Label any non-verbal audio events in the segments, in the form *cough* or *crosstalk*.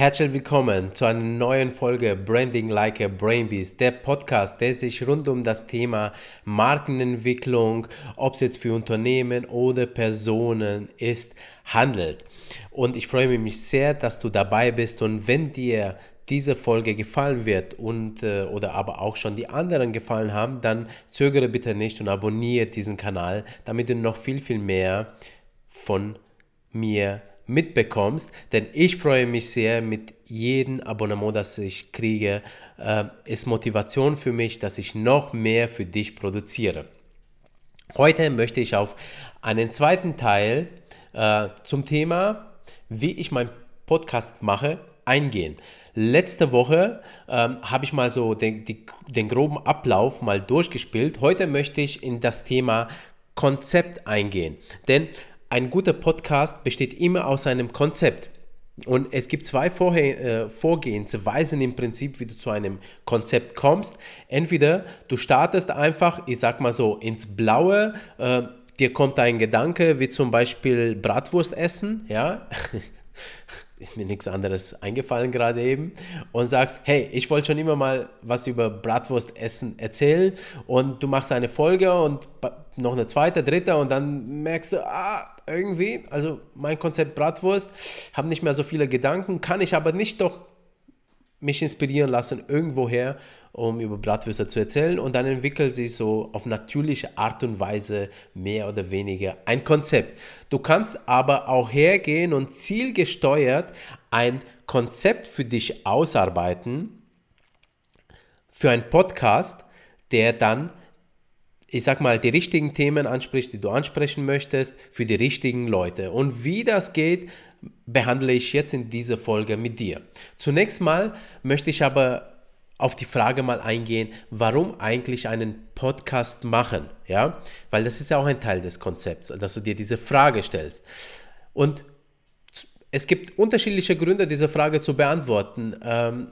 Herzlich willkommen zu einer neuen Folge Branding Like a Brain Beast, der Podcast, der sich rund um das Thema Markenentwicklung, ob es jetzt für Unternehmen oder Personen ist, handelt. Und ich freue mich sehr, dass du dabei bist und wenn dir diese Folge gefallen wird und äh, oder aber auch schon die anderen gefallen haben, dann zögere bitte nicht und abonniere diesen Kanal, damit du noch viel viel mehr von mir mitbekommst, denn ich freue mich sehr mit jedem Abonnement, das ich kriege, äh, ist Motivation für mich, dass ich noch mehr für dich produziere. Heute möchte ich auf einen zweiten Teil äh, zum Thema, wie ich meinen Podcast mache, eingehen. Letzte Woche ähm, habe ich mal so den, die, den groben Ablauf mal durchgespielt. Heute möchte ich in das Thema Konzept eingehen. Denn ein guter Podcast besteht immer aus einem Konzept. Und es gibt zwei äh, Vorgehensweisen im Prinzip, wie du zu einem Konzept kommst. Entweder du startest einfach, ich sag mal so, ins Blaue, äh, dir kommt ein Gedanke, wie zum Beispiel Bratwurst essen, ja. *laughs* ist mir nichts anderes eingefallen gerade eben und sagst, hey, ich wollte schon immer mal was über Bratwurst essen erzählen und du machst eine Folge und noch eine zweite, dritte und dann merkst du, ah, irgendwie, also mein Konzept Bratwurst, habe nicht mehr so viele Gedanken, kann ich aber nicht doch mich inspirieren lassen irgendwoher, um über Bratwürste zu erzählen und dann entwickelt sich so auf natürliche Art und Weise mehr oder weniger ein Konzept. Du kannst aber auch hergehen und zielgesteuert ein Konzept für dich ausarbeiten für einen Podcast, der dann ich sag mal, die richtigen Themen ansprichst, die du ansprechen möchtest, für die richtigen Leute. Und wie das geht, behandle ich jetzt in dieser Folge mit dir. Zunächst mal möchte ich aber auf die Frage mal eingehen, warum eigentlich einen Podcast machen, ja? Weil das ist ja auch ein Teil des Konzepts, dass du dir diese Frage stellst. Und es gibt unterschiedliche Gründe, diese Frage zu beantworten. Ähm,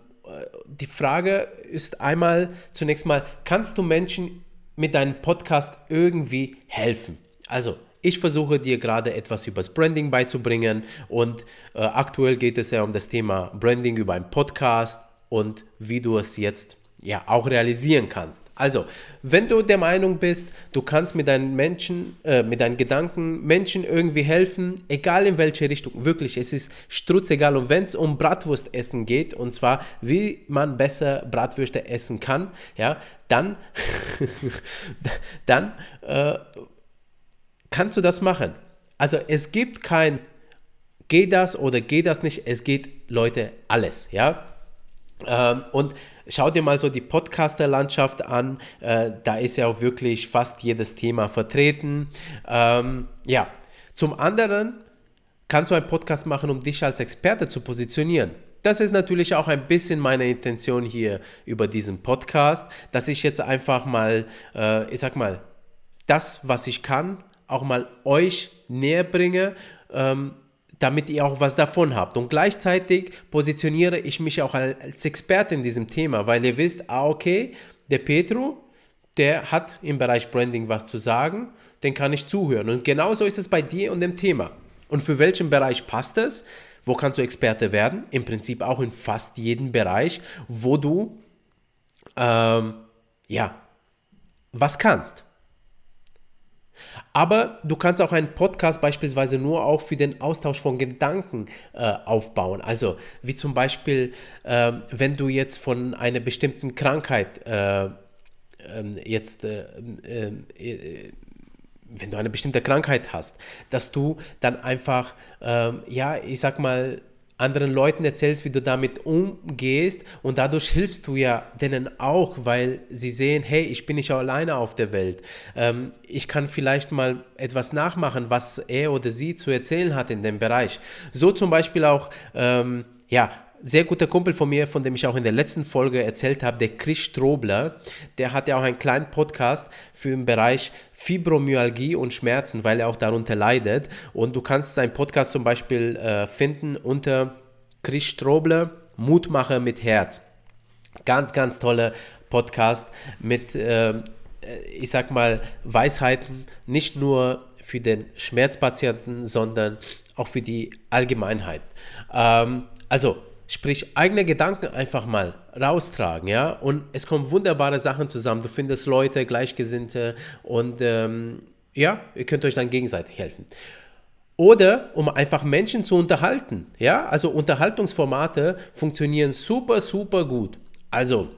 die Frage ist einmal zunächst mal, kannst du Menschen mit deinem Podcast irgendwie helfen? Also, ich versuche dir gerade etwas über das Branding beizubringen und äh, aktuell geht es ja um das Thema Branding über einen Podcast und wie du es jetzt ja auch realisieren kannst. Also, wenn du der Meinung bist, du kannst mit deinen Menschen, äh, mit deinen Gedanken Menschen irgendwie helfen, egal in welche Richtung, wirklich, es ist strutzegal. Und wenn es um Bratwurstessen geht, und zwar wie man besser Bratwürste essen kann, ja, dann, *laughs* dann äh, kannst du das machen. Also es gibt kein geht das oder geht das nicht, es geht Leute alles, ja. Ähm, und schau dir mal so die Podcaster-Landschaft an. Äh, da ist ja auch wirklich fast jedes Thema vertreten. Ähm, ja, zum anderen kannst du einen Podcast machen, um dich als Experte zu positionieren. Das ist natürlich auch ein bisschen meine Intention hier über diesen Podcast, dass ich jetzt einfach mal, äh, ich sag mal, das, was ich kann, auch mal euch näher bringe ähm, damit ihr auch was davon habt. Und gleichzeitig positioniere ich mich auch als Experte in diesem Thema, weil ihr wisst, ah, okay, der Petro, der hat im Bereich Branding was zu sagen, den kann ich zuhören. Und genauso ist es bei dir und dem Thema. Und für welchen Bereich passt es? Wo kannst du Experte werden? Im Prinzip auch in fast jedem Bereich, wo du ähm, ja was kannst. Aber du kannst auch einen Podcast beispielsweise nur auch für den Austausch von Gedanken äh, aufbauen. Also wie zum Beispiel, äh, wenn du jetzt von einer bestimmten Krankheit äh, ähm, jetzt äh, ähm, äh, wenn du eine bestimmte Krankheit hast, dass du dann einfach, ähm, ja, ich sag mal, anderen Leuten erzählst, wie du damit umgehst und dadurch hilfst du ja denen auch, weil sie sehen, hey, ich bin nicht alleine auf der Welt. Ähm, ich kann vielleicht mal etwas nachmachen, was er oder sie zu erzählen hat in dem Bereich. So zum Beispiel auch, ähm, ja, sehr guter Kumpel von mir, von dem ich auch in der letzten Folge erzählt habe, der Chris Strobler, der hat ja auch einen kleinen Podcast für den Bereich Fibromyalgie und Schmerzen, weil er auch darunter leidet. Und du kannst seinen Podcast zum Beispiel äh, finden unter Chris Strobler, Mutmacher mit Herz. Ganz, ganz toller Podcast mit, äh, ich sag mal, Weisheiten, nicht nur für den Schmerzpatienten, sondern auch für die Allgemeinheit. Ähm, also, sprich eigene Gedanken einfach mal raustragen, ja, und es kommen wunderbare Sachen zusammen. Du findest Leute, Gleichgesinnte und ähm, ja, ihr könnt euch dann gegenseitig helfen. Oder um einfach Menschen zu unterhalten, ja, also Unterhaltungsformate funktionieren super, super gut. Also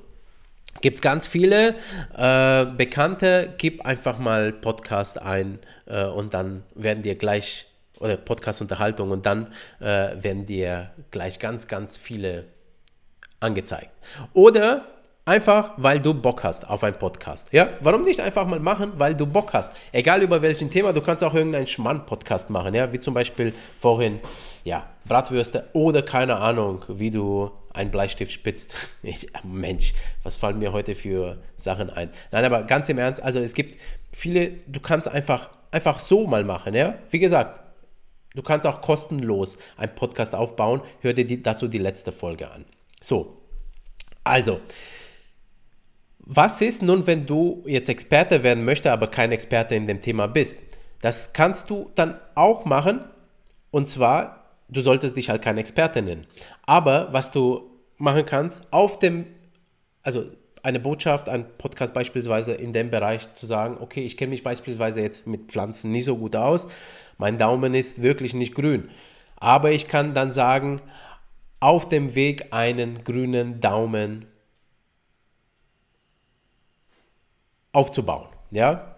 gibt es ganz viele äh, Bekannte, gib einfach mal Podcast ein äh, und dann werden dir gleich oder Podcast-Unterhaltung und dann äh, werden dir gleich ganz, ganz viele angezeigt. Oder einfach, weil du Bock hast auf einen Podcast. Ja, warum nicht einfach mal machen, weil du Bock hast? Egal über welchen Thema, du kannst auch irgendeinen Schmann-Podcast machen, ja, wie zum Beispiel vorhin, ja, Bratwürste oder keine Ahnung, wie du einen Bleistift spitzt. *laughs* Ich, Mensch, was fallen mir heute für Sachen ein? Nein, aber ganz im Ernst, also es gibt viele, du kannst einfach, einfach so mal machen, ja. Wie gesagt, Du kannst auch kostenlos einen Podcast aufbauen. Hör dir die, dazu die letzte Folge an. So, also, was ist nun, wenn du jetzt Experte werden möchtest, aber kein Experte in dem Thema bist? Das kannst du dann auch machen. Und zwar, du solltest dich halt kein Experte nennen. Aber was du machen kannst, auf dem, also eine Botschaft, ein Podcast beispielsweise in dem Bereich zu sagen, okay, ich kenne mich beispielsweise jetzt mit Pflanzen nicht so gut aus, mein Daumen ist wirklich nicht grün. Aber ich kann dann sagen, auf dem Weg einen grünen Daumen aufzubauen. Ja?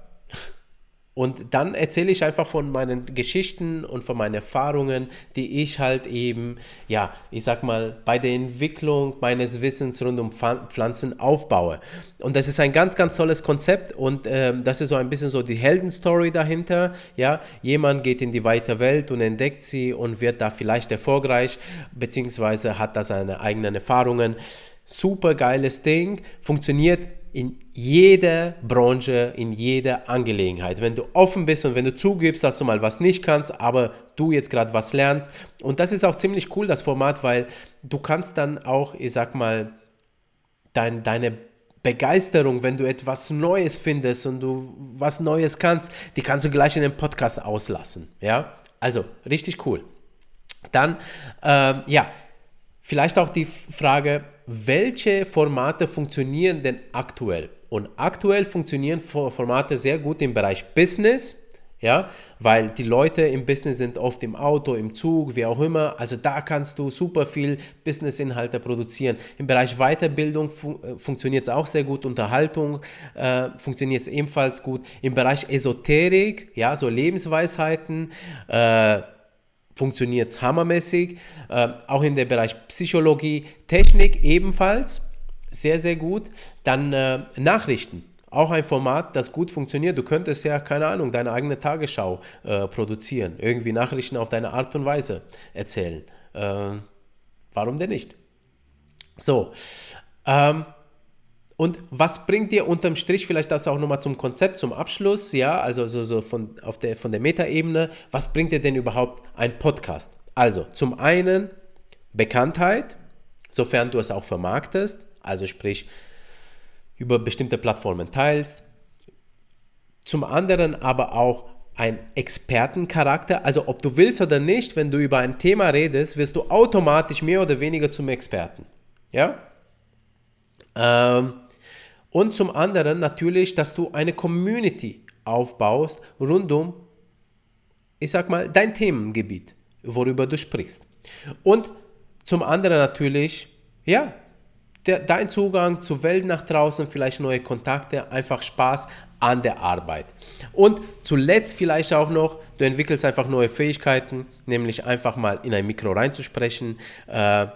Und dann erzähle ich einfach von meinen Geschichten und von meinen Erfahrungen, die ich halt eben, ja, ich sag mal, bei der Entwicklung meines Wissens rund um Pflanzen aufbaue. Und das ist ein ganz, ganz tolles Konzept und äh, das ist so ein bisschen so die Heldenstory dahinter. Ja, jemand geht in die weite Welt und entdeckt sie und wird da vielleicht erfolgreich, beziehungsweise hat da seine eigenen Erfahrungen. Super geiles Ding, funktioniert in jeder Branche, in jeder Angelegenheit. Wenn du offen bist und wenn du zugibst, dass du mal was nicht kannst, aber du jetzt gerade was lernst. Und das ist auch ziemlich cool, das Format, weil du kannst dann auch, ich sag mal, dein, deine Begeisterung, wenn du etwas Neues findest und du was Neues kannst, die kannst du gleich in den Podcast auslassen. Ja, also richtig cool. Dann, ähm, ja, vielleicht auch die Frage, welche Formate funktionieren denn aktuell? Und aktuell funktionieren Formate sehr gut im Bereich Business, ja, weil die Leute im Business sind oft im Auto, im Zug, wie auch immer. Also da kannst du super viel Business-Inhalte produzieren. Im Bereich Weiterbildung fun äh, funktioniert es auch sehr gut. Unterhaltung äh, funktioniert es ebenfalls gut. Im Bereich Esoterik, ja, so Lebensweisheiten, äh, funktioniert es hammermäßig. Äh, auch in dem Bereich Psychologie, Technik ebenfalls sehr, sehr gut. Dann äh, Nachrichten. Auch ein Format, das gut funktioniert. Du könntest ja, keine Ahnung, deine eigene Tagesschau äh, produzieren. Irgendwie Nachrichten auf deine Art und Weise erzählen. Äh, warum denn nicht? So. Ähm, und was bringt dir unterm Strich, vielleicht das auch nochmal zum Konzept, zum Abschluss, ja, also so, so von, auf der, von der Metaebene, was bringt dir denn überhaupt ein Podcast? Also zum einen Bekanntheit, sofern du es auch vermarktest, also sprich über bestimmte Plattformen teilst. Zum anderen aber auch ein Expertencharakter, also ob du willst oder nicht, wenn du über ein Thema redest, wirst du automatisch mehr oder weniger zum Experten. Ja? Ähm, und zum anderen natürlich, dass du eine Community aufbaust rund um, ich sag mal, dein Themengebiet, worüber du sprichst. Und zum anderen natürlich, ja, der, dein Zugang zur Welt nach draußen, vielleicht neue Kontakte, einfach Spaß an der Arbeit. Und zuletzt vielleicht auch noch, du entwickelst einfach neue Fähigkeiten, nämlich einfach mal in ein Mikro reinzusprechen, äh,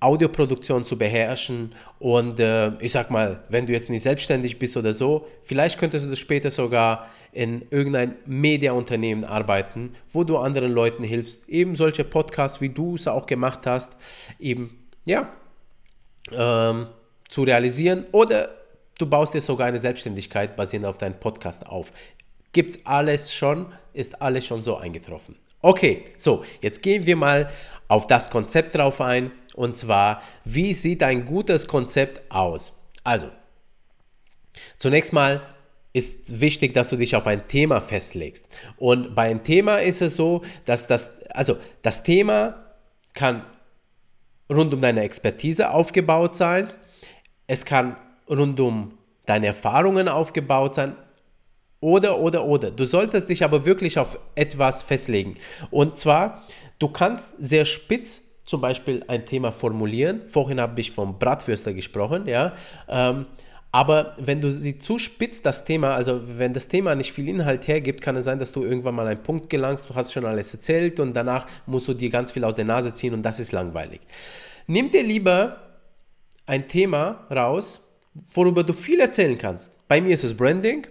Audioproduktion zu beherrschen und äh, ich sag mal, wenn du jetzt nicht selbstständig bist oder so, vielleicht könntest du das später sogar in irgendein Mediaunternehmen arbeiten, wo du anderen Leuten hilfst, eben solche Podcasts, wie du es auch gemacht hast, eben, ja, ähm, zu realisieren oder du baust dir sogar eine Selbstständigkeit basierend auf deinem Podcast auf. Gibt's alles schon, ist alles schon so eingetroffen. Okay, so, jetzt gehen wir mal auf das Konzept drauf ein und zwar, wie sieht ein gutes Konzept aus? Also, zunächst mal ist wichtig, dass du dich auf ein Thema festlegst. Und bei einem Thema ist es so, dass das, also das Thema kann rund um deine Expertise aufgebaut sein. Es kann rund um deine Erfahrungen aufgebaut sein. Oder, oder, oder. Du solltest dich aber wirklich auf etwas festlegen. Und zwar, du kannst sehr spitz zum Beispiel ein Thema formulieren. Vorhin habe ich vom Bratwürster gesprochen, ja. Ähm, aber wenn du sie zuspitzt, das Thema, also wenn das Thema nicht viel Inhalt hergibt, kann es sein, dass du irgendwann mal einen Punkt gelangst, du hast schon alles erzählt und danach musst du dir ganz viel aus der Nase ziehen und das ist langweilig. Nimm dir lieber ein Thema raus, worüber du viel erzählen kannst. Bei mir ist es Branding.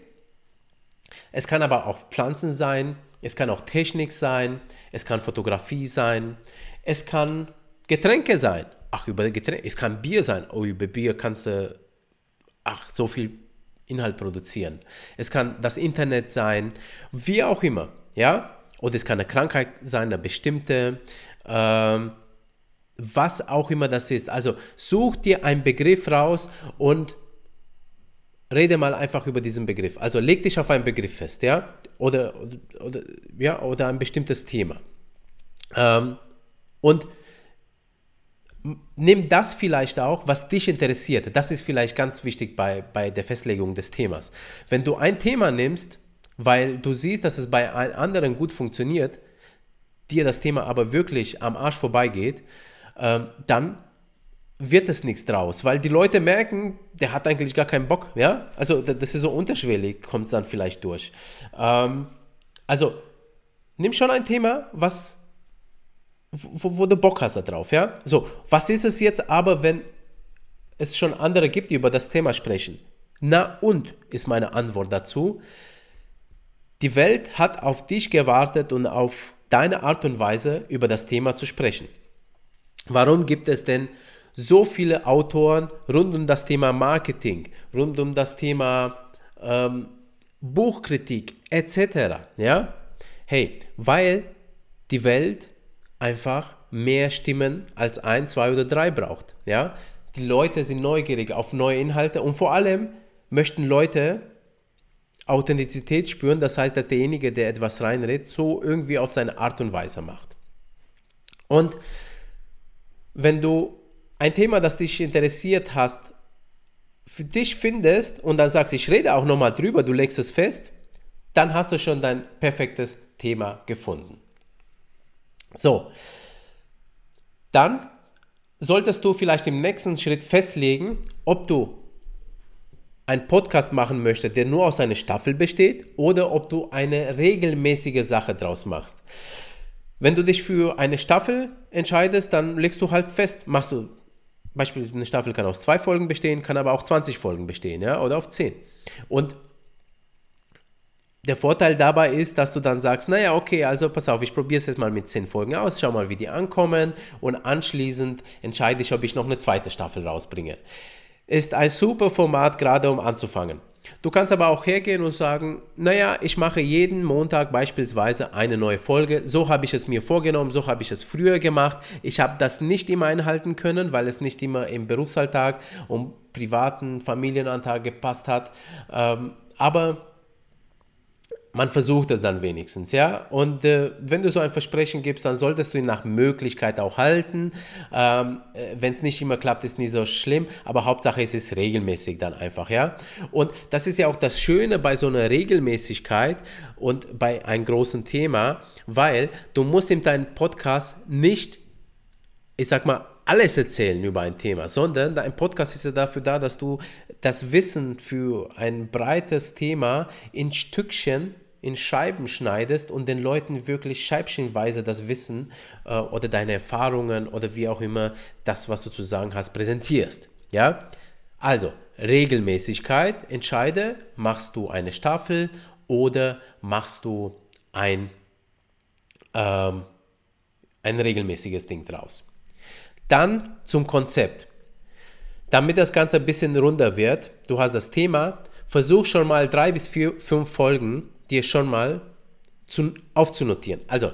Es kann aber auch Pflanzen sein, es kann auch Technik sein, es kann Fotografie sein, es kann Getränke sein. Ach, über Getränke, es kann Bier sein. Oh, über Bier kannst du ach, so viel Inhalt produzieren. Es kann das Internet sein, wie auch immer, ja? Oder es kann eine Krankheit sein, eine bestimmte, ähm, was auch immer das ist. Also such dir einen Begriff raus und rede mal einfach über diesen Begriff. Also leg dich auf einen Begriff fest, ja? Oder, oder, ja, oder ein bestimmtes Thema. Ähm, und nimm das vielleicht auch, was dich interessiert. Das ist vielleicht ganz wichtig bei, bei der Festlegung des Themas. Wenn du ein Thema nimmst, weil du siehst, dass es bei anderen gut funktioniert, dir das Thema aber wirklich am Arsch vorbeigeht, äh, dann wird es nichts draus, weil die Leute merken, der hat eigentlich gar keinen Bock, ja? Also das ist so unterschwellig, kommt es dann vielleicht durch. Ähm, also nimm schon ein Thema, was wo, wo du Bock hast darauf, ja? So, was ist es jetzt aber, wenn es schon andere gibt, die über das Thema sprechen? Na und ist meine Antwort dazu. Die Welt hat auf dich gewartet und auf deine Art und Weise über das Thema zu sprechen. Warum gibt es denn so viele Autoren rund um das Thema Marketing, rund um das Thema ähm, Buchkritik etc. Ja? Hey, weil die Welt einfach mehr Stimmen als ein, zwei oder drei braucht. Ja? Die Leute sind neugierig auf neue Inhalte und vor allem möchten Leute Authentizität spüren, das heißt, dass derjenige, der etwas reinredet, so irgendwie auf seine Art und Weise macht. Und wenn du ein Thema, das dich interessiert hast, für dich findest und dann sagst, ich rede auch nochmal drüber, du legst es fest, dann hast du schon dein perfektes Thema gefunden. So, dann solltest du vielleicht im nächsten Schritt festlegen, ob du einen Podcast machen möchtest, der nur aus einer Staffel besteht oder ob du eine regelmäßige Sache draus machst. Wenn du dich für eine Staffel entscheidest, dann legst du halt fest, machst du Beispielsweise eine Staffel kann aus zwei Folgen bestehen, kann aber auch 20 Folgen bestehen, ja, oder auf 10. Und der Vorteil dabei ist, dass du dann sagst, naja, okay, also pass auf, ich probiere es jetzt mal mit 10 Folgen aus, schau mal, wie die ankommen und anschließend entscheide ich, ob ich noch eine zweite Staffel rausbringe. Ist ein super Format, gerade um anzufangen. Du kannst aber auch hergehen und sagen, naja, ich mache jeden Montag beispielsweise eine neue Folge. So habe ich es mir vorgenommen, so habe ich es früher gemacht. Ich habe das nicht immer einhalten können, weil es nicht immer im Berufsalltag und privaten Familienantrag gepasst hat. Ähm, aber man versucht es dann wenigstens, ja. Und äh, wenn du so ein Versprechen gibst, dann solltest du ihn nach Möglichkeit auch halten. Ähm, äh, wenn es nicht immer klappt, ist nicht so schlimm, aber Hauptsache es ist regelmäßig dann einfach, ja. Und das ist ja auch das Schöne bei so einer Regelmäßigkeit und bei einem großen Thema, weil du musst in deinem Podcast nicht, ich sag mal, alles erzählen über ein Thema, sondern dein Podcast ist ja dafür da, dass du das Wissen für ein breites Thema in Stückchen in Scheiben schneidest und den Leuten wirklich scheibchenweise das Wissen äh, oder deine Erfahrungen oder wie auch immer das, was du zu sagen hast, präsentierst. Ja? Also, Regelmäßigkeit, entscheide, machst du eine Staffel oder machst du ein, ähm, ein regelmäßiges Ding draus. Dann zum Konzept. Damit das Ganze ein bisschen runder wird, du hast das Thema, versuch schon mal drei bis vier, fünf Folgen dir schon mal zu, aufzunotieren. Also,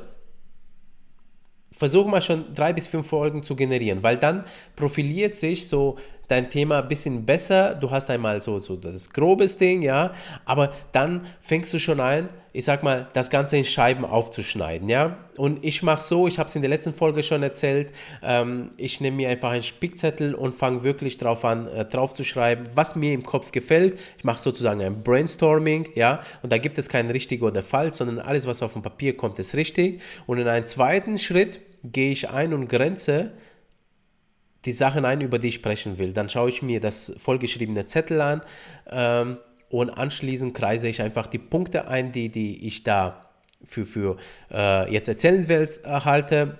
versuch mal schon drei bis fünf Folgen zu generieren, weil dann profiliert sich so dein Thema ein bisschen besser. Du hast einmal so, so das grobes Ding, ja, aber dann fängst du schon ein, ich sag mal, das Ganze in Scheiben aufzuschneiden, ja. Und ich mache so, ich habe es in der letzten Folge schon erzählt, ähm, ich nehme mir einfach einen Spickzettel und fange wirklich drauf an, äh, drauf zu schreiben, was mir im Kopf gefällt. Ich mache sozusagen ein Brainstorming, ja, und da gibt es kein richtig oder falsch, sondern alles, was auf dem Papier kommt, ist richtig. Und in einem zweiten Schritt gehe ich ein und grenze die Sachen ein, über die ich sprechen will. Dann schaue ich mir das vollgeschriebene Zettel an ähm, und anschließend kreise ich einfach die Punkte ein, die, die ich da für, für äh, jetzt erzählen will, erhalte.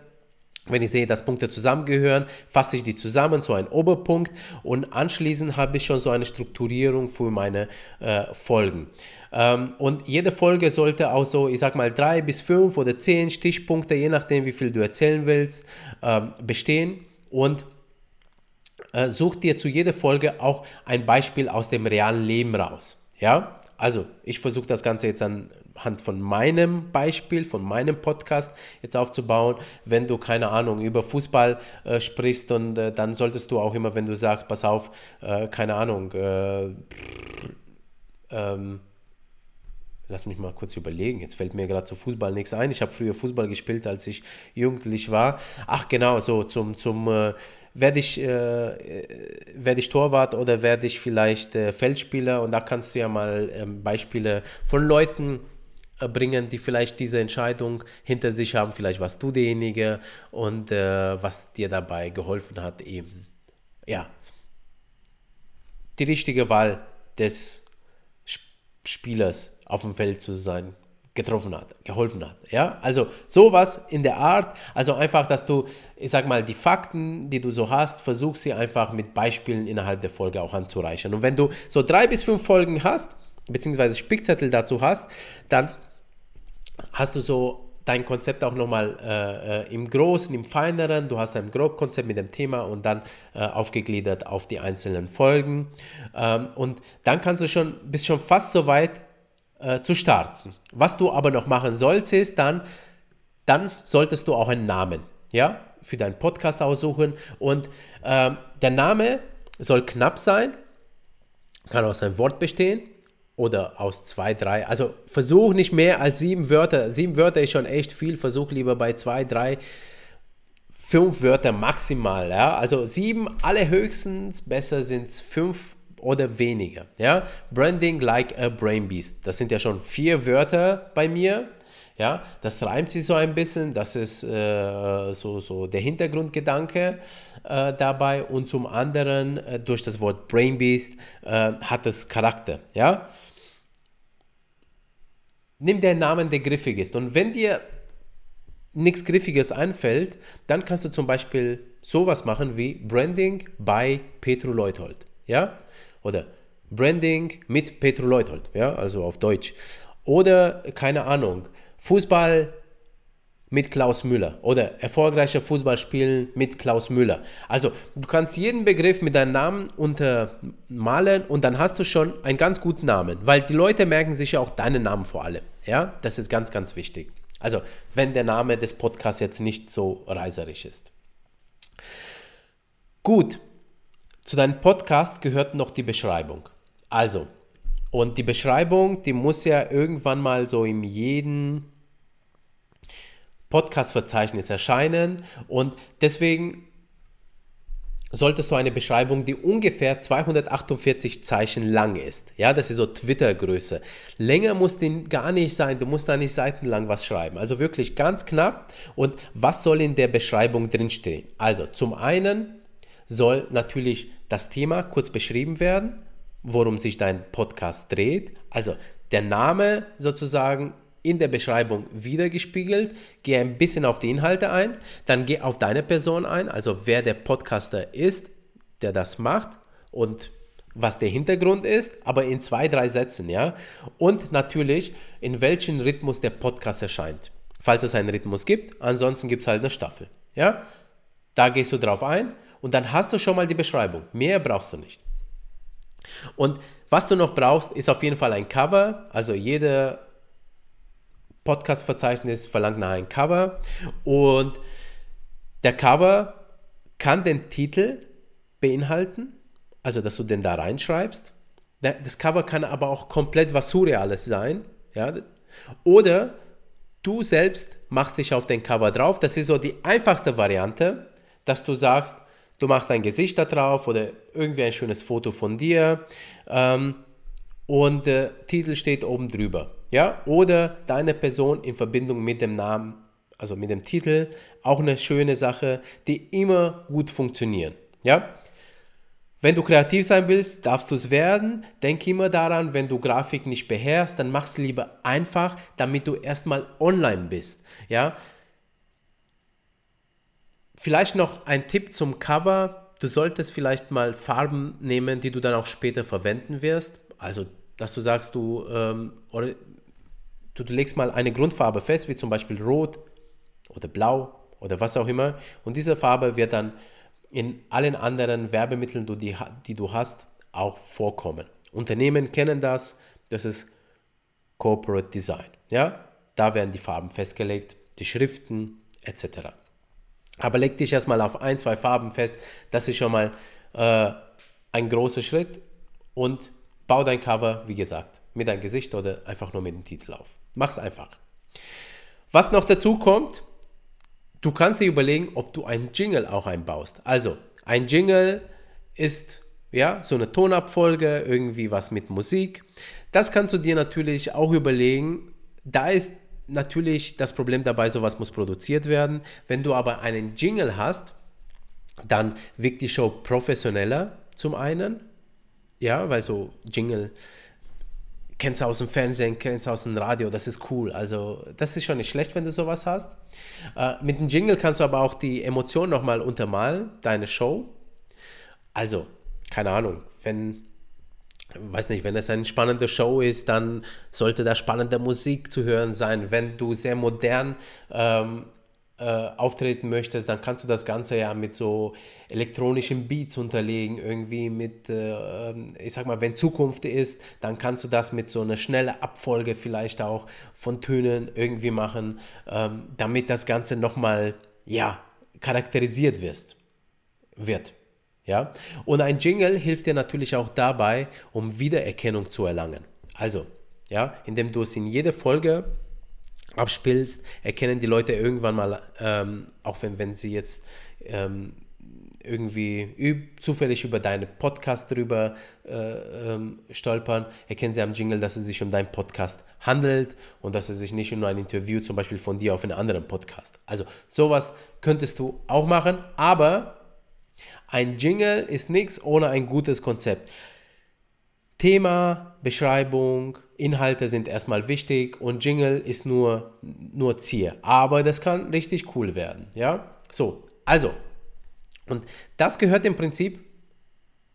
Wenn ich sehe, dass Punkte zusammengehören, fasse ich die zusammen zu einem Oberpunkt und anschließend habe ich schon so eine Strukturierung für meine äh, Folgen. Ähm, und jede Folge sollte auch so, ich sag mal, drei bis fünf oder zehn Stichpunkte, je nachdem, wie viel du erzählen willst, äh, bestehen. Und such dir zu jeder Folge auch ein Beispiel aus dem realen Leben raus. Ja, also ich versuche das Ganze jetzt anhand von meinem Beispiel, von meinem Podcast jetzt aufzubauen. Wenn du keine Ahnung über Fußball äh, sprichst und äh, dann solltest du auch immer, wenn du sagst, pass auf, äh, keine Ahnung, äh, ähm, lass mich mal kurz überlegen. Jetzt fällt mir gerade zu Fußball nichts ein. Ich habe früher Fußball gespielt, als ich jugendlich war. Ach genau, so zum, zum äh, werde ich, äh, werd ich Torwart oder werde ich vielleicht äh, Feldspieler und da kannst du ja mal ähm, Beispiele von Leuten äh, bringen, die vielleicht diese Entscheidung hinter sich haben. Vielleicht warst du derjenige und äh, was dir dabei geholfen hat, eben, ja, die richtige Wahl des Spielers auf dem Feld zu sein getroffen hat, geholfen hat. Ja, also sowas in der Art, also einfach, dass du, ich sag mal, die Fakten, die du so hast, versuch sie einfach mit Beispielen innerhalb der Folge auch anzureichern. Und wenn du so drei bis fünf Folgen hast, beziehungsweise Spickzettel dazu hast, dann hast du so dein Konzept auch nochmal äh, äh, im Großen, im Feineren. Du hast ein Grobkonzept mit dem Thema und dann äh, aufgegliedert auf die einzelnen Folgen. Ähm, und dann kannst du schon, bist schon fast so weit, äh, zu starten. Was du aber noch machen sollst, ist dann, dann solltest du auch einen Namen, ja, für deinen Podcast aussuchen und äh, der Name soll knapp sein, kann aus einem Wort bestehen oder aus zwei, drei. Also versuch nicht mehr als sieben Wörter. Sieben Wörter ist schon echt viel. Versuch lieber bei zwei, drei, fünf Wörter maximal. Ja? Also sieben allerhöchstens, besser sind es fünf oder weniger. Ja? Branding like a brain beast. Das sind ja schon vier Wörter bei mir. Ja, das reimt sich so ein bisschen, das ist äh, so, so der Hintergrundgedanke äh, dabei und zum anderen äh, durch das Wort Brain Beast äh, hat es Charakter. Ja? Nimm den Namen, der griffig ist und wenn dir nichts Griffiges einfällt, dann kannst du zum Beispiel sowas machen wie Branding by Petro Leuthold. Ja? Oder Branding mit Petro Leuthold, ja, also auf Deutsch. Oder, keine Ahnung, Fußball mit Klaus Müller oder erfolgreicher Fußballspielen mit Klaus Müller. Also du kannst jeden Begriff mit deinem Namen untermalen und dann hast du schon einen ganz guten Namen, weil die Leute merken sich ja auch deinen Namen vor allem. Ja, das ist ganz, ganz wichtig. Also wenn der Name des Podcasts jetzt nicht so reißerisch ist. Gut, zu deinem Podcast gehört noch die Beschreibung. Also, und die Beschreibung, die muss ja irgendwann mal so in jedem Podcast-Verzeichnis erscheinen. Und deswegen solltest du eine Beschreibung, die ungefähr 248 Zeichen lang ist. Ja, das ist so Twitter-Größe. Länger muss die gar nicht sein. Du musst da nicht seitenlang was schreiben. Also wirklich ganz knapp. Und was soll in der Beschreibung drinstehen? Also zum einen soll natürlich das Thema kurz beschrieben werden, worum sich dein Podcast dreht. Also der Name sozusagen in der Beschreibung wiedergespiegelt. Geh ein bisschen auf die Inhalte ein, dann geh auf deine Person ein, also wer der Podcaster ist, der das macht und was der Hintergrund ist, aber in zwei, drei Sätzen, ja. Und natürlich, in welchem Rhythmus der Podcast erscheint. Falls es einen Rhythmus gibt, ansonsten gibt es halt eine Staffel, ja. Da gehst du drauf ein und dann hast du schon mal die Beschreibung. Mehr brauchst du nicht. Und was du noch brauchst, ist auf jeden Fall ein Cover. Also jede Podcast-Verzeichnis verlangt nach einem Cover. Und der Cover kann den Titel beinhalten also dass du den da reinschreibst. Das Cover kann aber auch komplett was Surreales sein. Ja? Oder du selbst machst dich auf den Cover drauf. Das ist so die einfachste Variante, dass du sagst, du machst dein Gesicht da drauf oder irgendwie ein schönes Foto von dir ähm, und der Titel steht oben drüber. Ja? Oder deine Person in Verbindung mit dem Namen, also mit dem Titel, auch eine schöne Sache, die immer gut funktionieren. Ja? Wenn du kreativ sein willst, darfst du es werden. Denk immer daran, wenn du Grafik nicht beherrschst, dann mach es lieber einfach, damit du erstmal online bist. Ja? Vielleicht noch ein Tipp zum Cover. Du solltest vielleicht mal Farben nehmen, die du dann auch später verwenden wirst. Also, dass du sagst, du, ähm, oder, du, du legst mal eine Grundfarbe fest, wie zum Beispiel Rot oder Blau oder was auch immer. Und diese Farbe wird dann in allen anderen Werbemitteln, die, die du hast, auch vorkommen. Unternehmen kennen das, das ist Corporate Design. Ja? Da werden die Farben festgelegt, die Schriften etc. Aber leg dich erstmal auf ein, zwei Farben fest, das ist schon mal äh, ein großer Schritt und bau dein Cover, wie gesagt, mit deinem Gesicht oder einfach nur mit dem Titel auf. Mach's einfach. Was noch dazu kommt, Du kannst dir überlegen, ob du einen Jingle auch einbaust. Also, ein Jingle ist ja so eine Tonabfolge, irgendwie was mit Musik. Das kannst du dir natürlich auch überlegen. Da ist natürlich das Problem dabei, sowas muss produziert werden. Wenn du aber einen Jingle hast, dann wirkt die Show professioneller zum einen. Ja, weil so Jingle kennst du aus dem Fernsehen, kennst du aus dem Radio, das ist cool. Also das ist schon nicht schlecht, wenn du sowas hast. Äh, mit dem Jingle kannst du aber auch die Emotionen nochmal untermalen, deine Show. Also, keine Ahnung, wenn, weiß nicht, wenn es eine spannende Show ist, dann sollte da spannende Musik zu hören sein. Wenn du sehr modern ähm, äh, auftreten möchtest, dann kannst du das Ganze ja mit so elektronischen Beats unterlegen, irgendwie mit, äh, ähm, ich sag mal, wenn Zukunft ist, dann kannst du das mit so einer schnellen Abfolge vielleicht auch von Tönen irgendwie machen, ähm, damit das Ganze nochmal, ja, charakterisiert wirst, wird. Ja? Und ein Jingle hilft dir natürlich auch dabei, um Wiedererkennung zu erlangen. Also, ja, indem du es in jeder Folge abspielst, erkennen die Leute irgendwann mal, ähm, auch wenn, wenn sie jetzt ähm, irgendwie zufällig über deinen Podcast drüber äh, ähm, stolpern, erkennen sie am Jingle, dass es sich um deinen Podcast handelt und dass es sich nicht um ein Interview zum Beispiel von dir auf einen anderen Podcast. Also sowas könntest du auch machen, aber ein Jingle ist nichts ohne ein gutes Konzept. Thema, Beschreibung, Inhalte sind erstmal wichtig und Jingle ist nur, nur Ziel. Aber das kann richtig cool werden. Ja, so, also. Und das gehört im Prinzip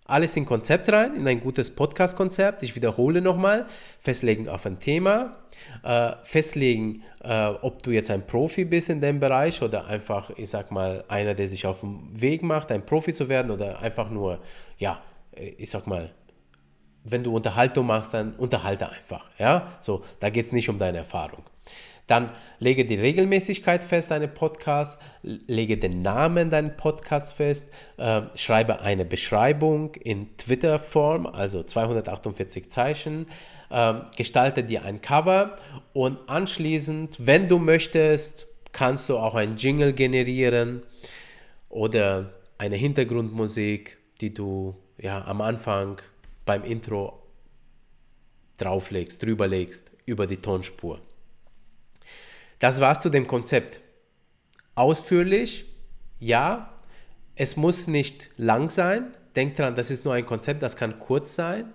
alles in Konzept rein, in ein gutes Podcast-Konzept. Ich wiederhole nochmal, festlegen auf ein Thema, äh, festlegen, äh, ob du jetzt ein Profi bist in dem Bereich oder einfach, ich sag mal, einer, der sich auf dem Weg macht, ein Profi zu werden oder einfach nur, ja, ich sag mal, wenn du Unterhaltung machst, dann unterhalte einfach. Ja? So, da geht es nicht um deine Erfahrung. Dann lege die Regelmäßigkeit fest, deine Podcasts, lege den Namen deines Podcasts fest, äh, schreibe eine Beschreibung in Twitter-Form, also 248 Zeichen, äh, gestalte dir ein Cover. Und anschließend, wenn du möchtest, kannst du auch ein Jingle generieren oder eine Hintergrundmusik, die du ja am Anfang beim Intro drauflegst, drüberlegst über die Tonspur. Das war's zu dem Konzept. Ausführlich, ja, es muss nicht lang sein. Denk dran, das ist nur ein Konzept, das kann kurz sein.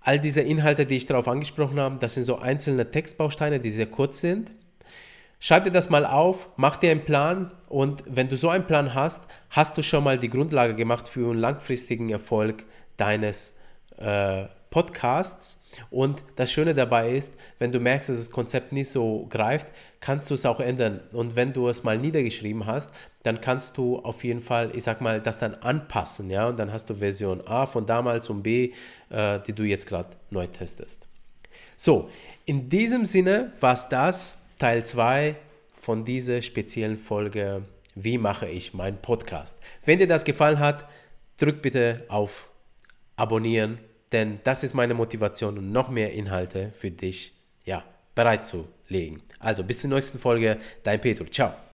All diese Inhalte, die ich darauf angesprochen habe, das sind so einzelne Textbausteine, die sehr kurz sind. Schreib dir das mal auf, mach dir einen Plan und wenn du so einen Plan hast, hast du schon mal die Grundlage gemacht für einen langfristigen Erfolg deines äh, Podcasts. Und das Schöne dabei ist, wenn du merkst, dass das Konzept nicht so greift, kannst du es auch ändern. Und wenn du es mal niedergeschrieben hast, dann kannst du auf jeden Fall, ich sag mal, das dann anpassen. Ja? Und dann hast du Version A von damals und B, äh, die du jetzt gerade neu testest. So, in diesem Sinne war es das, Teil 2 von dieser speziellen Folge. Wie mache ich meinen Podcast? Wenn dir das gefallen hat, drück bitte auf abonnieren, denn das ist meine Motivation, um noch mehr Inhalte für dich ja, bereitzulegen. Also bis zur nächsten Folge, dein Petro. Ciao.